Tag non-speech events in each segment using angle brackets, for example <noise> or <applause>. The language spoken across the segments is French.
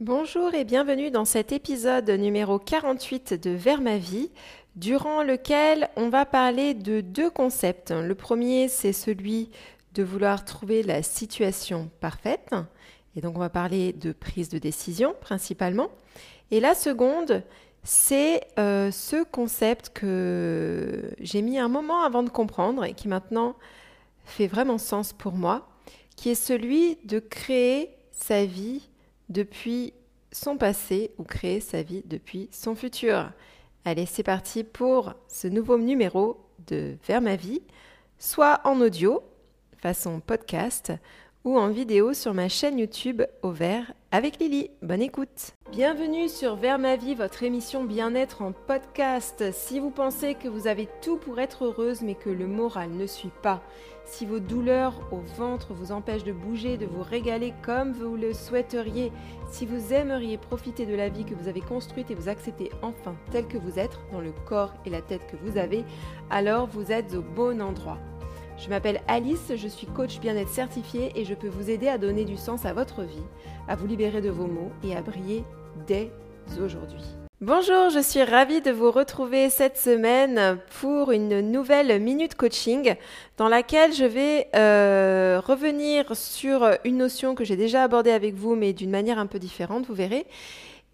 Bonjour et bienvenue dans cet épisode numéro 48 de Vers ma vie, durant lequel on va parler de deux concepts. Le premier, c'est celui de vouloir trouver la situation parfaite. Et donc on va parler de prise de décision principalement. Et la seconde, c'est euh, ce concept que j'ai mis un moment avant de comprendre et qui maintenant fait vraiment sens pour moi, qui est celui de créer sa vie depuis son passé ou créer sa vie depuis son futur. Allez, c'est parti pour ce nouveau numéro de Vers ma vie, soit en audio, façon podcast, ou en vidéo sur ma chaîne YouTube Au Vert avec Lily. Bonne écoute. Bienvenue sur Vers ma vie, votre émission bien-être en podcast. Si vous pensez que vous avez tout pour être heureuse mais que le moral ne suit pas, si vos douleurs au ventre vous empêchent de bouger, de vous régaler comme vous le souhaiteriez, si vous aimeriez profiter de la vie que vous avez construite et vous accepter enfin tel que vous êtes, dans le corps et la tête que vous avez, alors vous êtes au bon endroit. Je m'appelle Alice, je suis coach bien-être certifié et je peux vous aider à donner du sens à votre vie, à vous libérer de vos maux et à briller dès aujourd'hui. Bonjour, je suis ravie de vous retrouver cette semaine pour une nouvelle minute coaching dans laquelle je vais euh, revenir sur une notion que j'ai déjà abordée avec vous mais d'une manière un peu différente, vous verrez.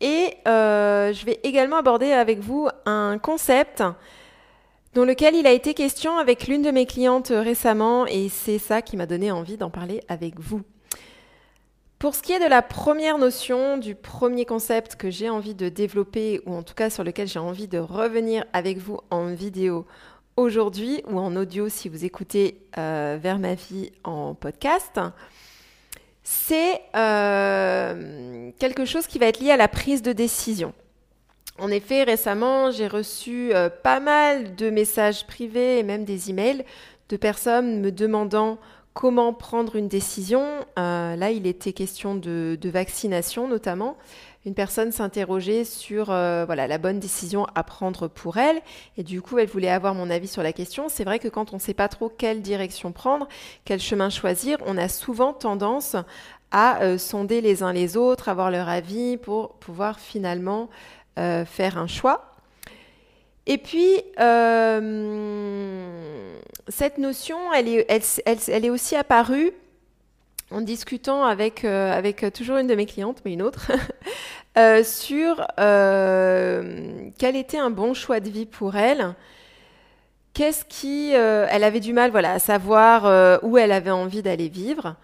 Et euh, je vais également aborder avec vous un concept dans lequel il a été question avec l'une de mes clientes récemment et c'est ça qui m'a donné envie d'en parler avec vous. Pour ce qui est de la première notion, du premier concept que j'ai envie de développer, ou en tout cas sur lequel j'ai envie de revenir avec vous en vidéo aujourd'hui, ou en audio si vous écoutez euh, Vers ma vie en podcast, c'est euh, quelque chose qui va être lié à la prise de décision. En effet, récemment, j'ai reçu euh, pas mal de messages privés et même des emails de personnes me demandant comment prendre une décision. Euh, là, il était question de, vaccination notamment. Une personne s'interrogeait sur euh, voilà, la bonne décision à prendre pour elle. Et du coup, elle voulait avoir mon avis sur la question. C'est vrai que quand on ne sait pas trop quelle direction prendre, quel chemin choisir, on a souvent tendance à sonder les uns les autres, avoir leur avis pour pouvoir finalement faire un choix. Et puis, euh, cette notion, elle est, elle, elle, est, aussi apparue en discutant avec, euh, avec toujours une de mes clientes, mais une autre, <laughs> euh, sur quel était un bon choix de vie pour elle. Qu'est-ce qui... elle avait du mal voilà, à savoir où elle avait envie d'aller vivre.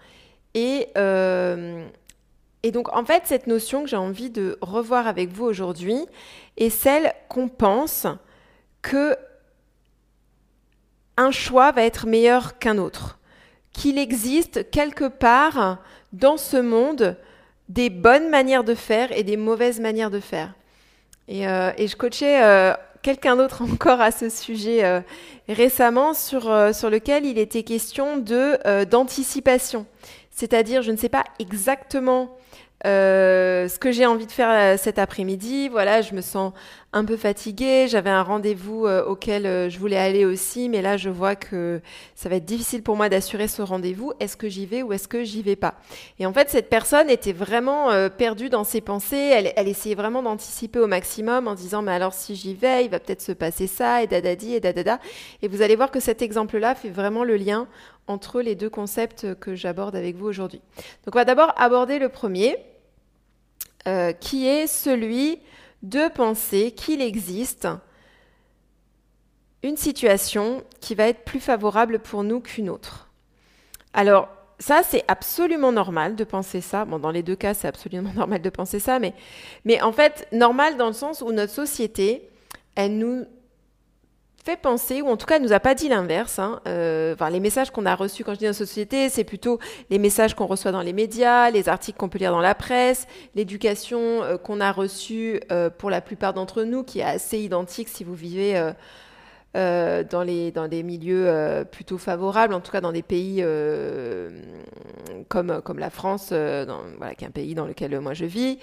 Et, et donc, en fait, cette notion que j'ai envie de revoir avec vous aujourd'hui est celle qu'on pense que un choix va être meilleur qu'un autre, qu'il existe quelque part dans ce monde des bonnes manières de faire et des mauvaises manières de faire. Et, euh, je coachais euh, quelqu'un d'autre <laughs> encore à ce sujet euh, récemment sur, sur lequel il était question de d'anticipation. C'est-à-dire, je ne sais pas exactement euh, ce que j'ai envie de faire euh, cet après-midi, voilà, je me sens un peu fatiguée. J'avais un rendez-vous euh, auquel je voulais aller aussi, mais là, je vois que ça va être difficile pour moi d'assurer ce rendez-vous. Est-ce que j'y vais ou est-ce que j'y vais pas? Et en fait, cette personne était vraiment perdue dans ses pensées. Elle, elle essayait vraiment d'anticiper au maximum en disant, mais alors si j'y vais, il va peut-être se passer ça et dadadi et dadada. Et vous allez voir que cet exemple-là fait vraiment le lien entre les deux concepts que j'aborde avec vous aujourd'hui. Donc, on va d'abord aborder le premier. Euh, qui est celui de penser qu'il existe une situation qui va être plus favorable pour nous qu'une autre. Alors, ça, c'est absolument normal de penser ça. Bon, dans les deux cas, c'est absolument <laughs> normal de penser ça, mais, mais en fait, normal dans le sens où notre société, elle nous fait penser, ou en tout cas, elle nous a pas dit l'inverse. Hein. Euh, enfin, les messages qu'on a reçus, quand je dis dans société, c'est plutôt les messages qu'on reçoit dans les médias, les articles qu'on peut lire dans la presse, l'éducation euh, qu'on a reçue euh, pour la plupart d'entre nous, qui est assez identique si vous vivez dans, les, dans des milieux plutôt favorables, en tout cas dans des pays comme, comme la France, voilà, qui est un pays dans lequel moi je vis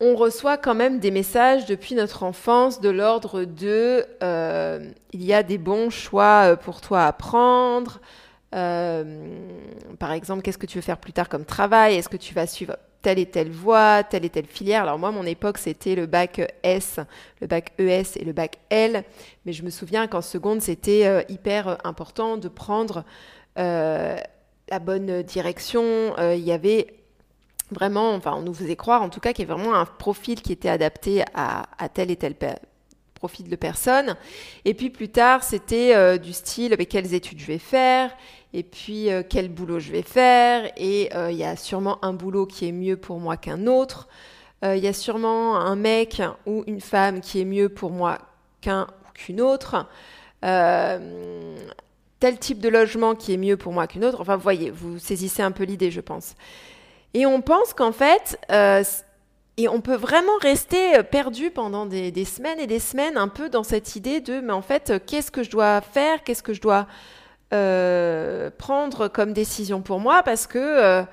on reçoit quand même des messages depuis notre enfance de l'ordre de euh, il y a des bons choix euh, pour toi à prendre. Euh, par exemple, qu'est-ce que tu veux faire plus tard comme travail Est-ce que tu vas suivre telle et telle voie, telle et telle filière? Alors moi, mon époque, c'était le bac S, le bac ES et le bac L. Mais je me souviens qu'en seconde, c'était hyper important de prendre la bonne direction. Il y avait vraiment, enfin, on nous faisait croire en tout cas qu'il y avait vraiment un profil qui était adapté à, tel et tel profil de personne. Et puis plus tard, c'était du style mais quelles études je vais faire? Et puis euh, quel boulot je vais faire, et euh, il y a sûrement un boulot qui est mieux pour moi qu'un autre, euh, il y a sûrement un mec ou une femme qui est mieux pour moi qu'un ou qu'une autre, tel type de logement qui est mieux pour moi qu'une autre, enfin vous voyez, vous saisissez un peu l'idée je pense. Et on pense qu'en fait, et on peut vraiment rester perdu pendant des, semaines et des semaines un peu dans cette idée de, mais en fait, qu'est-ce que je dois faire, qu'est-ce que je dois euh, prendre comme décision pour moi parce que euh,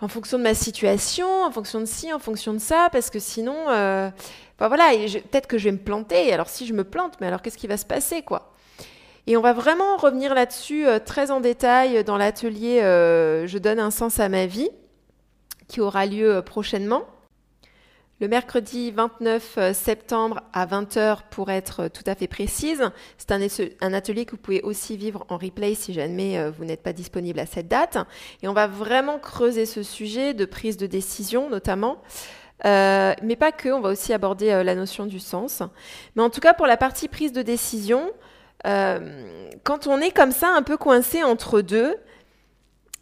en fonction de ma situation, en fonction de ci, en fonction de ça, parce que sinon, euh, voilà, peut-être que je vais me planter. Alors si je me plante, mais alors qu'est-ce qui va se passer, quoi? Et on va vraiment revenir là-dessus très en détail dans l'atelier Je donne un sens à ma vie, qui aura lieu prochainement le mercredi 29 euh, septembre à 20h pour être euh, tout à fait précise. C'est un, atelier que vous pouvez aussi vivre en replay si jamais euh, vous n'êtes pas disponible à cette date. Et on va vraiment creuser ce sujet de prise de décision notamment. mais pas que, on va aussi aborder la notion du sens. Mais en tout cas, pour la partie prise de décision, quand on est comme ça un peu coincé entre deux,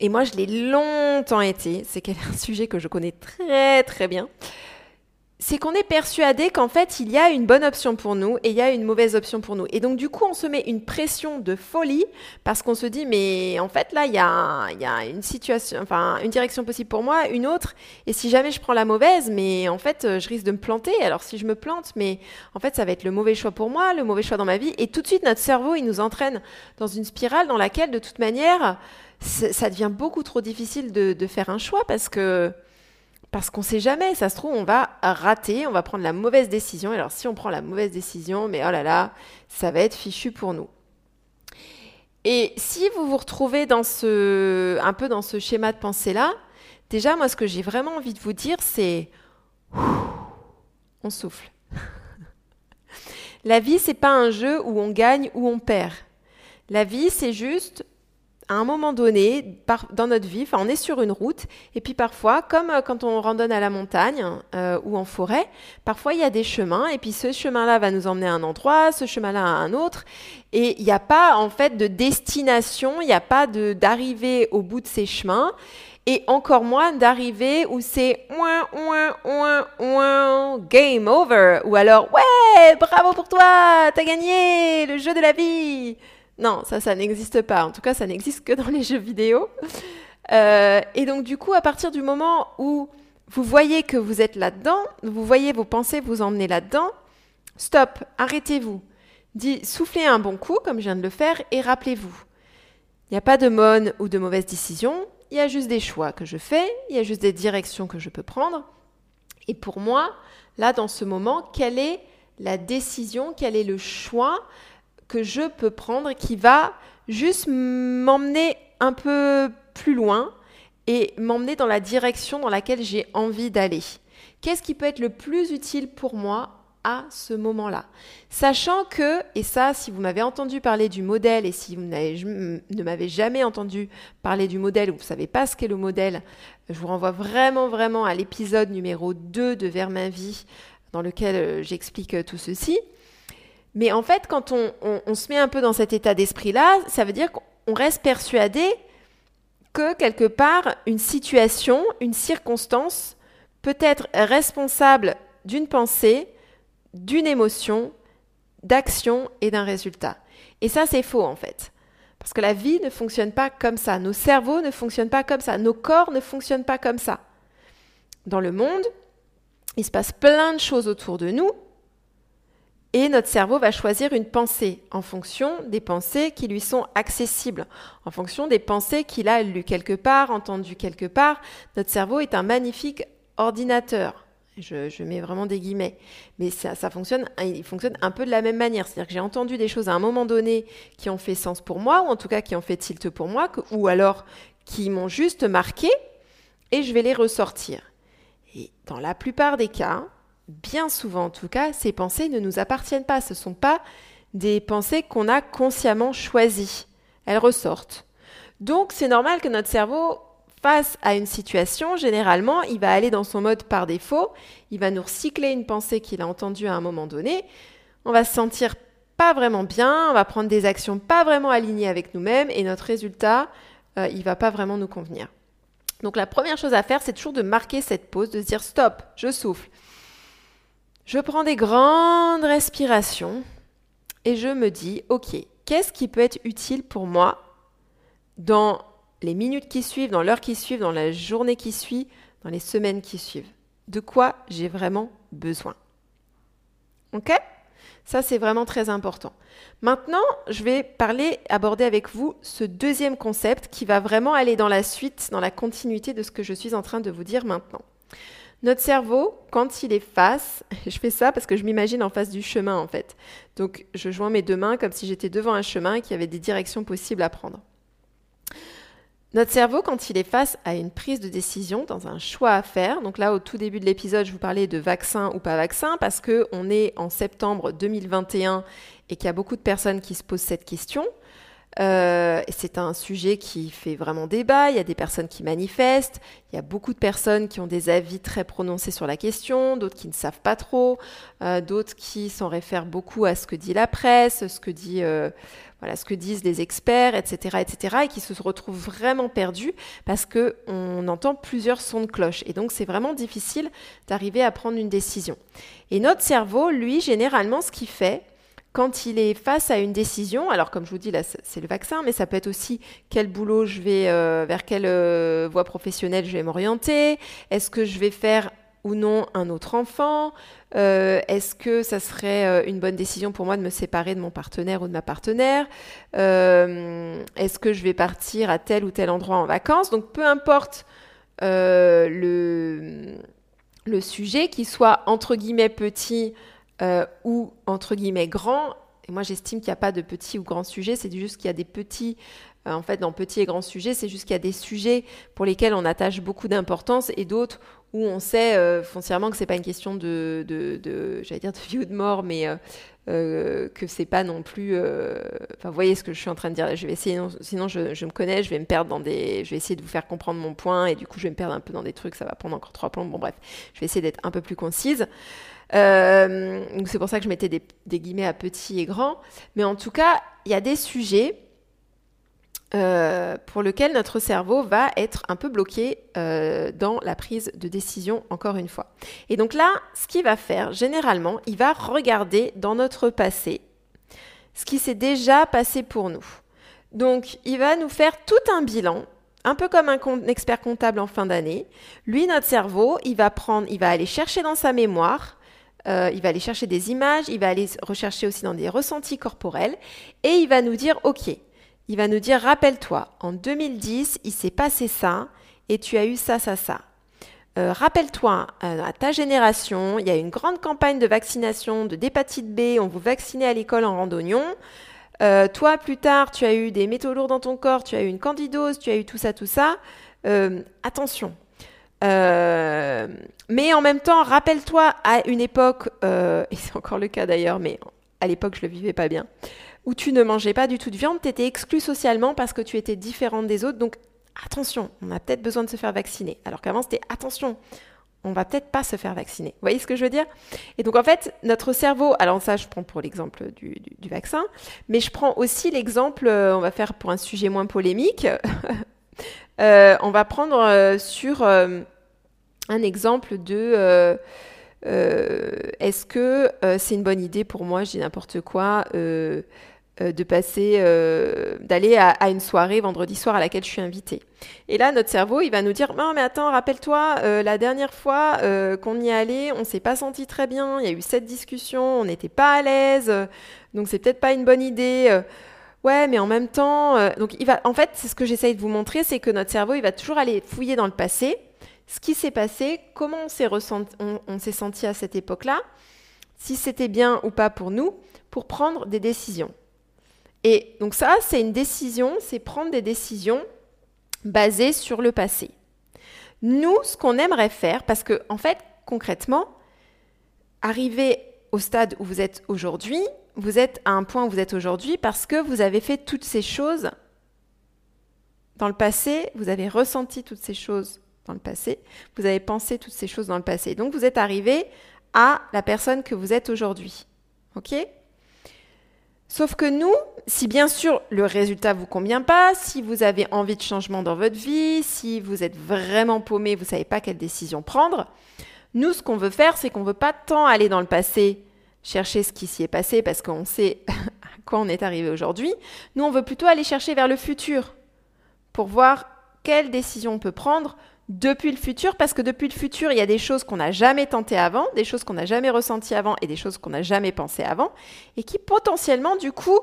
et moi je l'ai longtemps été, c'est <laughs> un sujet que je connais très très bien, c'est qu'on est persuadé qu'en fait, il y a une bonne option pour nous et il y a une mauvaise option pour nous. Et donc, du coup, on se met une pression de folie parce qu'on se dit, mais en fait, là, il y a, une situation, enfin, une direction possible pour moi, une autre. Et si jamais je prends la mauvaise, mais en fait, je risque de me planter. Alors, si je me plante, mais en fait, ça va être le mauvais choix pour moi, le mauvais choix dans ma vie. Et tout de suite, notre cerveau, il nous entraîne dans une spirale dans laquelle, de toute manière, ça devient beaucoup trop difficile de, faire un choix parce que, parce qu'on sait jamais, ça se trouve, on va rater, on va prendre la mauvaise décision. alors, si on prend la mauvaise décision, mais oh là là, ça va être fichu pour nous. Et si vous vous retrouvez dans ce, un peu dans ce schéma de pensée-là, déjà, moi, ce que j'ai vraiment envie de vous dire, c'est on souffle. <laughs> La vie, c'est pas un jeu où on gagne ou on perd. La vie, c'est juste à un moment donné, dans notre vie, on est sur une route, et puis parfois, comme euh, quand on randonne à la montagne euh, ou en forêt, parfois il y a des chemins, et puis ce chemin-là va nous emmener à un endroit, ce chemin-là à un autre, et il n'y a pas en fait de destination, il n'y a pas d'arrivée au bout de ces chemins, et encore moins d'arriver où c'est ouin, ouin, ouin, game over, ou alors ouais, bravo pour toi, t'as gagné le jeu de la vie. Non, ça, ça n'existe pas. En tout cas, ça n'existe que dans les jeux vidéo. Euh, et donc, du coup, à partir du moment où vous voyez que vous êtes là-dedans, vous voyez vos pensées vous emmener là-dedans, stop, arrêtez-vous. soufflez un bon coup, comme je viens de le faire, et rappelez-vous. Il n'y a pas de bonne ou de mauvaise décision, il y a juste des choix que je fais, il y a juste des directions que je peux prendre. Et pour moi, là, dans ce moment, quelle est la décision, quel est le choix? Que je peux prendre qui va juste m'emmener un peu plus loin et m'emmener dans la direction dans laquelle j'ai envie d'aller. Qu'est-ce qui peut être le plus utile pour moi à ce moment-là? Sachant que, et ça, si vous m'avez entendu parler du modèle et si vous ne m'avez jamais entendu parler du modèle ou vous ne savez pas ce qu'est le modèle, je vous renvoie vraiment, vraiment à l'épisode numéro 2 de Vers ma vie dans lequel euh, j'explique euh, tout ceci. Mais en fait, quand on, se met un peu dans cet état d'esprit-là, ça veut dire qu'on reste persuadé que quelque part, une situation, une circonstance peut être responsable d'une pensée, d'une émotion, d'action et d'un résultat. Et ça, c'est faux en fait. Parce que la vie ne fonctionne pas comme ça, nos cerveaux ne fonctionnent pas comme ça, nos corps ne fonctionnent pas comme ça. Dans le monde, il se passe plein de choses autour de nous et notre cerveau va choisir une pensée en fonction des pensées qui lui sont accessibles, en fonction des pensées qu'il a lues quelque part, entendues quelque part. Notre cerveau est un magnifique ordinateur. Je, mets vraiment des guillemets. Mais ça, fonctionne, il fonctionne un peu de la même manière. C'est-à-dire que j'ai entendu des choses à un moment donné qui ont fait sens pour moi, ou en tout cas qui ont fait tilt pour moi, ou alors qui m'ont juste marqué, et je vais les ressortir. Et dans la plupart des cas, bien souvent en tout cas, ces pensées ne nous appartiennent pas. Ce ne sont pas des pensées qu'on a consciemment choisies. Elles ressortent. Donc c'est normal que notre cerveau, face à une situation, généralement, il va aller dans son mode par défaut, il va nous recycler une pensée qu'il a entendue à un moment donné, on va se sentir pas vraiment bien, on va prendre des actions pas vraiment alignées avec nous-mêmes et notre résultat, euh, il va pas vraiment nous convenir. Donc la première chose à faire, c'est toujours de marquer cette pause, de se dire stop, je souffle. Je prends des grandes respirations et je me dis, ok, qu'est-ce qui peut être utile pour moi dans les minutes qui suivent, dans l'heure qui suit, dans la journée qui suit, dans les semaines qui suivent? De quoi j'ai vraiment besoin? Ok? Ça, c'est vraiment très important. Maintenant, je vais parler, aborder avec vous ce deuxième concept qui va vraiment aller dans la suite, dans la continuité de ce que je suis en train de vous dire maintenant. Notre cerveau, quand il est face, <laughs> je fais ça parce que je m'imagine en face du chemin en fait. Donc je joins mes deux mains comme si j'étais devant un chemin et qu'il y avait des directions possibles à prendre. Notre cerveau, quand il est face à une prise de décision, dans un choix à faire, donc là au tout début de l'épisode, je vous parlais de vaccin ou pas vaccin, parce qu'on est en septembre 2021 et qu'il y a beaucoup de personnes qui se posent cette question. Euh, c'est un sujet qui fait vraiment débat. Il y a des personnes qui manifestent. Il y a beaucoup de personnes qui ont des avis très prononcés sur la question, d'autres qui ne savent pas trop, euh, d'autres qui s'en réfèrent beaucoup à ce que dit la presse, ce que euh, ce que disent les experts, etc., etc., et qui se retrouvent vraiment perdus parce que on entend plusieurs sons de cloche. Et donc c'est vraiment difficile d'arriver à prendre une décision. Et notre cerveau, lui, généralement, ce qu'il fait, quand il est face à une décision, alors comme je vous dis là, c'est le vaccin, mais ça peut être aussi quel boulot je vais, euh, vers quelle euh, voie professionnelle je vais m'orienter, est-ce que je vais faire ou non un autre enfant, euh, est-ce que ça serait une bonne décision pour moi de me séparer de mon partenaire ou de ma partenaire, est-ce que je vais partir à tel ou tel endroit en vacances, donc peu importe le, le sujet, qu'il soit entre guillemets petit, euh, ou entre guillemets grand. Et moi, j'estime qu'il n'y a pas de petits ou grands sujets, c'est juste qu'il y a des petits. Euh, en fait, dans petits et grands sujets, c'est juste qu'il y a des sujets pour lesquels on attache beaucoup d'importance et d'autres où on sait euh, foncièrement que c'est pas une question de, j'allais dire de vie ou de mort, mais euh, que c'est pas non plus. Enfin, vous voyez ce que je suis en train de dire. Je vais essayer, sinon je, je, me connais, je vais me perdre dans des. Je vais essayer de vous faire comprendre mon point et du coup je vais me perdre un peu dans des trucs. Ça va prendre encore trois plombs. Bon bref, je vais essayer d'être un peu plus concise. Euh, c'est pour ça que je mettais des, guillemets à petit et grand. Mais en tout cas, il y a des sujets euh, pour lesquels notre cerveau va être un peu bloqué euh, dans la prise de décision, encore une fois. Et donc là, ce qu'il va faire, généralement, il va regarder dans notre passé ce qui s'est déjà passé pour nous. Donc, il va nous faire tout un bilan un peu comme un expert comptable en fin d'année. Lui, notre cerveau, il va prendre, il va aller chercher dans sa mémoire euh, il va aller chercher des images, il va aller rechercher aussi dans des ressentis corporels, et il va nous dire, OK, il va nous dire, rappelle-toi, en 2010, il s'est passé ça, et tu as eu ça, ça, ça. Euh, rappelle-toi, euh, à ta génération, il y a une grande campagne de vaccination de d'hépatite B, on vous vaccinait à l'école en randonnion. toi, plus tard, tu as eu des métaux lourds dans ton corps, tu as eu une candidose, tu as eu tout ça, tout ça. attention, euh, mais en même temps, rappelle-toi à une époque, euh, <laughs> et c'est encore le cas d'ailleurs, mais à l'époque je le vivais pas bien, où tu ne mangeais pas du tout de viande, tu étais exclu socialement parce que tu étais différente des autres. Donc attention, on a peut-être besoin de se faire vacciner. Alors qu'avant c'était attention, on va peut-être pas se faire vacciner. Vous voyez ce que je veux dire? Et donc en fait, notre cerveau, alors ça je prends pour l'exemple du, vaccin, mais je prends aussi l'exemple, euh, on va faire pour un sujet moins polémique, <laughs> on va prendre euh, sur euh, un exemple de est-ce que c'est une bonne idée pour moi, je dis n'importe quoi, de passer, d'aller à, une soirée vendredi soir à laquelle je suis invitée. Et là, notre cerveau, il va nous dire non, mais attends, rappelle-toi, la dernière fois qu'on y allé, on s'est pas senti très bien, il y a eu cette discussion, on n'était pas à l'aise, donc c'est peut-être pas une bonne idée. Ouais, mais en même temps, euh, donc il va, en fait, c'est ce que j'essaye de vous montrer, c'est que notre cerveau, il va toujours aller fouiller dans le passé, ce qui s'est passé, comment on s'est s'est senti à cette époque-là, si c'était bien ou pas pour nous, pour prendre des décisions. Et donc ça, c'est une décision, c'est prendre des décisions basées sur le passé. Nous, ce qu'on aimerait faire, parce que en fait, concrètement, arriver au stade où vous êtes aujourd'hui, vous êtes à un point où vous êtes aujourd'hui parce que vous avez fait toutes ces choses dans le passé, vous avez ressenti toutes ces choses dans le passé, vous avez pensé toutes ces choses dans le passé. Donc vous êtes arrivé à la personne que vous êtes aujourd'hui. OK? Sauf que nous, si bien sûr le résultat vous convient pas, si vous avez envie de changement dans votre vie, si vous êtes vraiment paumé, vous savez pas quelle décision prendre, nous ce qu'on veut faire, c'est qu'on veut pas tant aller dans le passé chercher ce qui s'y est passé parce qu'on sait <laughs> à quoi on est arrivé aujourd'hui. Nous, on veut plutôt aller chercher vers le futur pour voir quelle décision on peut prendre depuis le futur, parce que depuis le futur, il y a des choses qu'on n'a jamais tentées avant, des choses qu'on n'a jamais ressenties avant et des choses qu'on n'a jamais pensées avant, et qui potentiellement, du coup,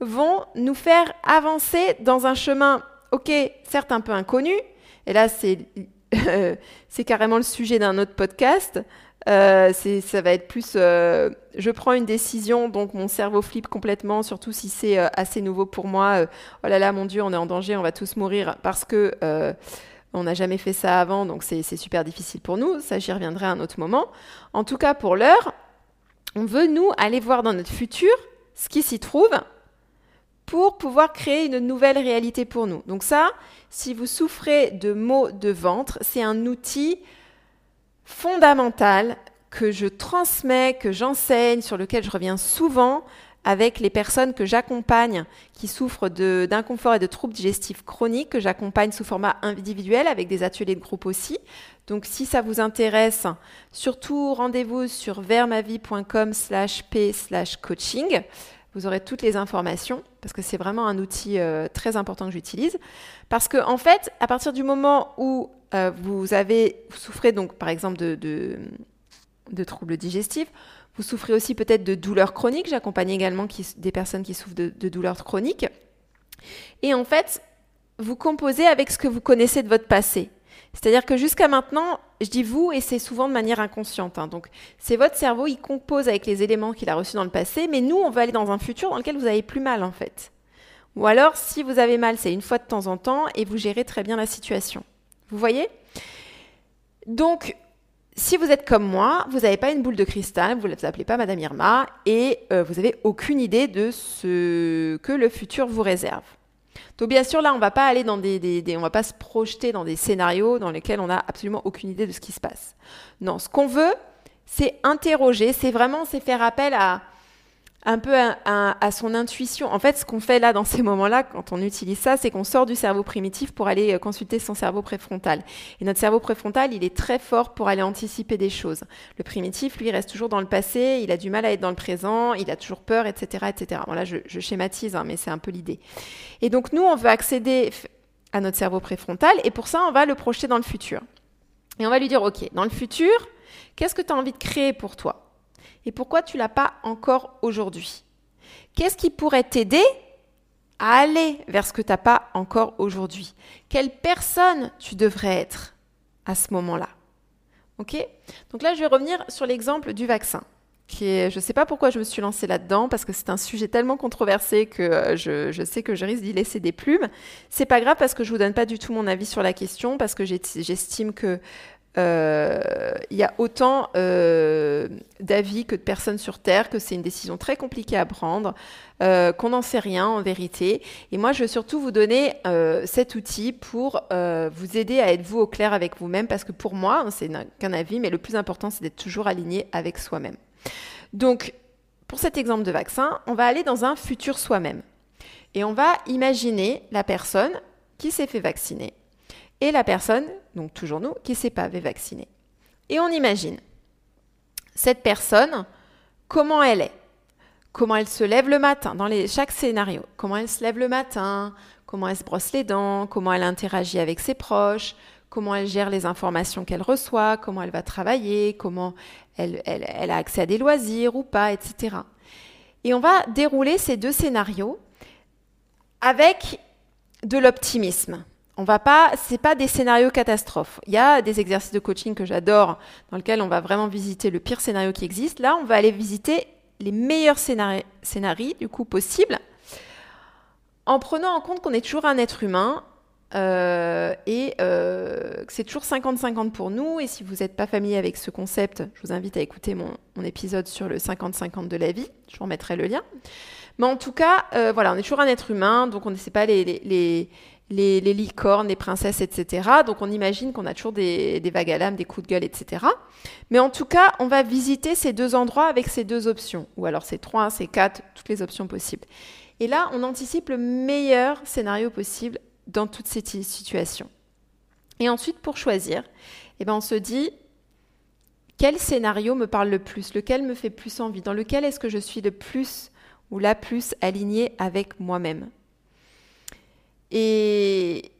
vont nous faire avancer dans un chemin, ok, certes un peu inconnu, et là c'est, <laughs> c'est carrément le sujet d'un autre podcast, euh, ça va être plus, euh, je prends une décision, donc mon cerveau flippe complètement, surtout si c'est euh, assez nouveau pour moi. oh là là, mon Dieu, on est en danger, on va tous mourir parce que on n'a jamais fait ça avant, donc c'est super difficile pour nous. Ça, j'y reviendrai à un autre moment. En tout cas, pour l'heure, on veut, nous, aller voir dans notre futur ce qui s'y trouve pour pouvoir créer une nouvelle réalité pour nous. Donc ça, si vous souffrez de maux de ventre, c'est un outil fondamental que je transmets, que j'enseigne, sur lequel je reviens souvent avec les personnes que j'accompagne qui souffrent d'inconfort et de troubles digestifs chroniques, que j'accompagne sous format individuel avec des ateliers de groupe aussi. Donc si ça vous intéresse, surtout rendez-vous sur vermavie.com slash p slash coaching. Vous aurez toutes les informations parce que c'est vraiment un outil euh, très important que j'utilise. Parce que en fait, à partir du moment où euh, vous avez souffrez donc par exemple de, de troubles digestifs, vous souffrez aussi peut-être de douleurs chroniques. J'accompagne également des personnes qui souffrent de, douleurs chroniques. Et en fait, vous composez avec ce que vous connaissez de votre passé. C'est-à-dire que jusqu'à maintenant, je dis vous, et c'est souvent de manière inconsciente. Hein. Donc, c'est votre cerveau, il compose avec les éléments qu'il a reçus dans le passé, mais nous, on veut aller dans un futur dans lequel vous avez plus mal, en fait. Ou alors, si vous avez mal, c'est une fois de temps en temps, et vous gérez très bien la situation. Vous voyez? Donc, si vous êtes comme moi, vous n'avez pas une boule de cristal, vous ne appelez pas Madame Irma et euh, vous n'avez aucune idée de ce que le futur vous réserve. Donc bien sûr là, on va pas aller dans des, on va pas se projeter dans des scénarios dans lesquels on n'a absolument aucune idée de ce qui se passe. Non, ce qu'on veut, c'est interroger, c'est vraiment c'est faire appel à un peu à, son intuition. En fait, ce qu'on fait là dans ces moments-là, quand on utilise ça, c'est qu'on sort du cerveau primitif pour aller euh, consulter son cerveau préfrontal. Et notre cerveau préfrontal, il est très fort pour aller anticiper des choses. Le primitif, lui, reste toujours dans le passé, il a du mal à être dans le présent, il a toujours peur, etc. etc. Bon, là, je, schématise, hein, mais c'est un peu l'idée. Et donc, nous, on veut accéder à notre cerveau préfrontal, et pour ça, on va le projeter dans le futur. Et on va lui dire, OK, dans le futur, qu'est-ce que tu as envie de créer pour toi? Et pourquoi tu l'as pas encore aujourd'hui? Qu'est-ce qui pourrait t'aider à aller vers ce que tu n'as pas encore aujourd'hui? Quelle personne tu devrais être à ce moment-là? Ok? Donc là, je vais revenir sur l'exemple du vaccin. Je ne sais pas pourquoi je me suis lancée là-dedans, parce que c'est un sujet tellement controversé que euh, je, je sais que je risque d'y laisser des plumes. C'est pas grave parce que je vous donne pas du tout mon avis sur la question, parce que j'estime que il y a autant euh, d'avis que de personnes sur Terre, que c'est une décision très compliquée à prendre, euh, qu'on n'en sait rien en vérité. Et moi, je veux surtout vous donner cet outil pour vous aider à être vous au clair avec vous-même, parce que pour moi, c'est qu'un avis, mais le plus important, c'est d'être toujours aligné avec soi-même. Donc, pour cet exemple de vaccin, on va aller dans un futur soi-même. Et on va imaginer la personne qui s'est fait vacciner et la personne, donc toujours nous, qui ne s'est pas fait vacciner. Et on imagine cette personne, comment elle est, comment elle se lève le matin, dans les, chaque scénario, comment elle se lève le matin, comment elle se brosse les dents, comment elle interagit avec ses proches, comment elle gère les informations qu'elle reçoit, comment elle va travailler, comment elle, elle, a accès à des loisirs ou pas, etc. Et on va dérouler ces deux scénarios avec de l'optimisme on va pas, c'est pas des scénarios catastrophes. Il y a des exercices de coaching que j'adore, dans lesquels on va vraiment visiter le pire scénario qui existe. Là, on va aller visiter les meilleurs scénarios, du coup possibles, en prenant en compte qu'on est toujours un être humain euh, et euh, c'est toujours 50-50 pour nous. Et si vous n'êtes pas familier avec ce concept, je vous invite à écouter mon, épisode sur le 50-50 de la vie. Je vous remettrai le lien. Mais en tout cas, euh, voilà, on est toujours un être humain, donc on ne sait pas les, les, licornes, les princesses, etc. Donc on imagine qu'on a toujours des, des vagues à des coups de gueule, etc. Mais en tout cas, on va visiter ces deux endroits avec ces deux options. Ou alors ces trois, ces quatre, toutes les options possibles. Et là, on anticipe le meilleur scénario possible dans toutes ces situations. Et ensuite, pour choisir, eh ben, on se dit quel scénario me parle le plus, lequel me fait plus envie, dans lequel est-ce que je suis le plus ou la plus alignée avec moi-même? Et,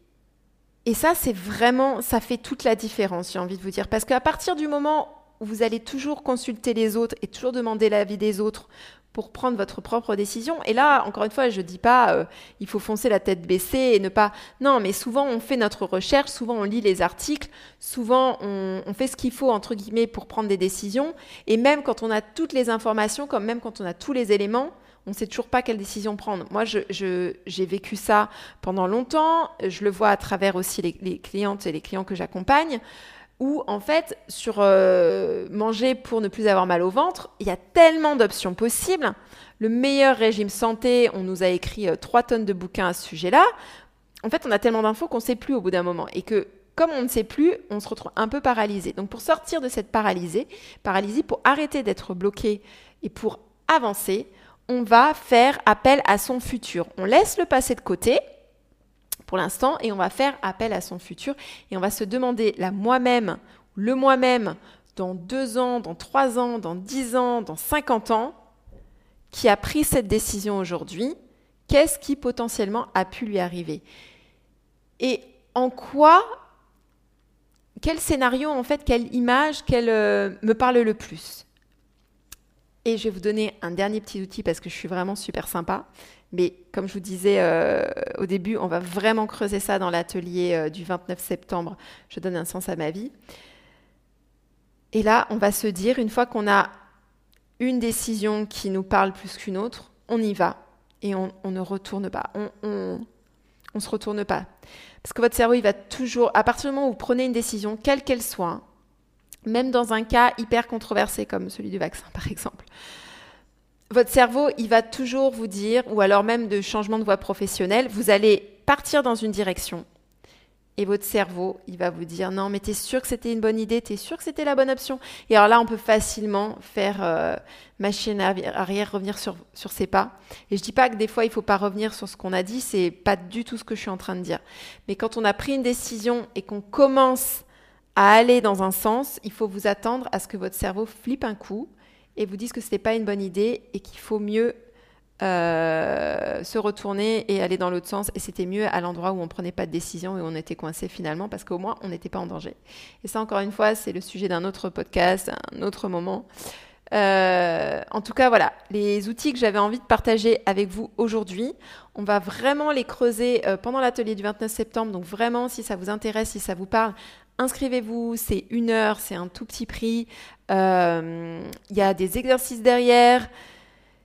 et ça, c'est vraiment, ça fait toute la différence, j'ai envie de vous dire. Parce qu'à partir du moment où vous allez toujours consulter les autres et toujours demander l'avis des autres pour prendre votre propre décision. Et là, encore une fois, je ne dis pas euh, il faut foncer la tête baissée et ne pas... Non, mais souvent on fait notre recherche, souvent on lit les articles, souvent on, fait ce qu'il faut, entre guillemets, pour prendre des décisions. Et même quand on a toutes les informations, comme même quand on a tous les éléments, on ne sait toujours pas quelle décision prendre. Moi, j'ai vécu ça pendant longtemps. Je le vois à travers aussi les, clientes et les clients que j'accompagne où en fait, sur euh, manger pour ne plus avoir mal au ventre, il y a tellement d'options possibles. Le meilleur régime santé, on nous a écrit euh, trois tonnes de bouquins à ce sujet-là. En fait, on a tellement d'infos qu'on ne sait plus au bout d'un moment. Et que comme on ne sait plus, on se retrouve un peu paralysé. Donc pour sortir de cette paralysée, paralysie, pour arrêter d'être bloqué et pour avancer, on va faire appel à son futur. On laisse le passé de côté, pour l'instant et on va faire appel à son futur. Et on va se demander la moi-même, le moi-même dans deux ans, dans trois ans, dans dix ans, dans cinquante ans, qui a pris cette décision aujourd'hui, qu'est-ce qui potentiellement a pu lui arriver? Et en quoi, quel scénario en fait, quelle image, quelle euh, me parle le plus? Et je vais vous donner un dernier petit outil parce que je suis vraiment super sympa. Mais comme je vous disais euh, au début, on va vraiment creuser ça dans l'atelier euh, du 29 septembre. Je donne un sens à ma vie. Et là, on va se dire, une fois qu'on a une décision qui nous parle plus qu'une autre, on y va et on, ne retourne pas. On, ne se retourne pas. Parce que votre cerveau, il va toujours, à partir du moment où vous prenez une décision, quelle qu'elle soit, même dans un cas hyper controversé comme celui du vaccin, <laughs> par exemple, votre cerveau, il va toujours vous dire, ou alors même de changement de voie professionnelle, vous allez partir dans une direction. Et votre cerveau, il va vous dire, non, mais tu es sûr que c'était une bonne idée, tu es sûr que c'était la bonne option. Et alors là, on peut facilement faire euh, machine arrière, revenir sur, sur ses pas. Et je dis pas que des fois, il faut pas revenir sur ce qu'on a dit, c'est pas du tout ce que je suis en train de dire. Mais quand on a pris une décision et qu'on commence à aller dans un sens, il faut vous attendre à ce que votre cerveau flippe un coup et vous disent que ce n'était pas une bonne idée et qu'il faut mieux euh, se retourner et aller dans l'autre sens. Et c'était mieux à l'endroit où on ne prenait pas de décision et où on était coincé finalement parce qu'au moins on n'était pas en danger. Et ça, encore une fois, c'est le sujet d'un autre podcast, un autre moment. Euh, en tout cas, voilà, les outils que j'avais envie de partager avec vous aujourd'hui, on va vraiment les creuser euh, pendant l'atelier du 29 septembre. Donc vraiment, si ça vous intéresse, si ça vous parle, inscrivez-vous, c'est une heure, c'est un tout petit prix. Euh, il y a des exercices derrière.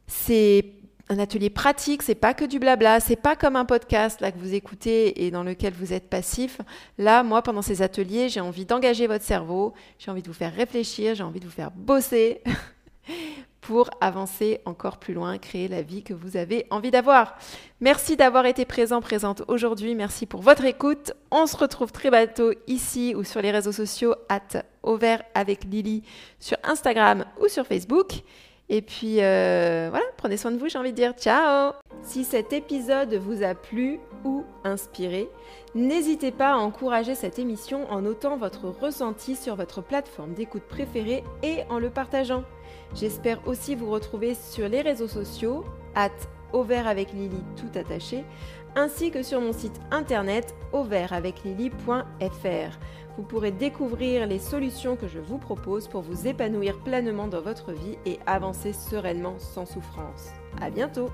C'est un atelier pratique, c'est pas que du blabla, c'est pas comme un podcast là que vous écoutez et dans lequel vous êtes passif. Là, moi, pendant ces ateliers, j'ai envie d'engager votre cerveau, j'ai envie de vous faire réfléchir, j'ai envie de vous faire bosser <laughs> pour avancer encore plus loin, créer la vie que vous avez envie d'avoir. Merci d'avoir été présent, présente aujourd'hui. Merci pour votre écoute. On se retrouve très bientôt ici ou sur les réseaux sociaux at Auvert avec Lily sur Instagram ou sur Facebook. Et puis euh, voilà, prenez soin de vous, j'ai envie de dire ciao Si cet épisode vous a plu ou inspiré, n'hésitez pas à encourager cette émission en notant votre ressenti sur votre plateforme d'écoute préférée et en le partageant. J'espère aussi vous retrouver sur les réseaux sociaux, at avec Lily tout attaché, ainsi que sur mon site internet auvertaveclily.fr. Vous pourrez découvrir les solutions que je vous propose pour vous épanouir pleinement dans votre vie et avancer sereinement sans souffrance. À bientôt!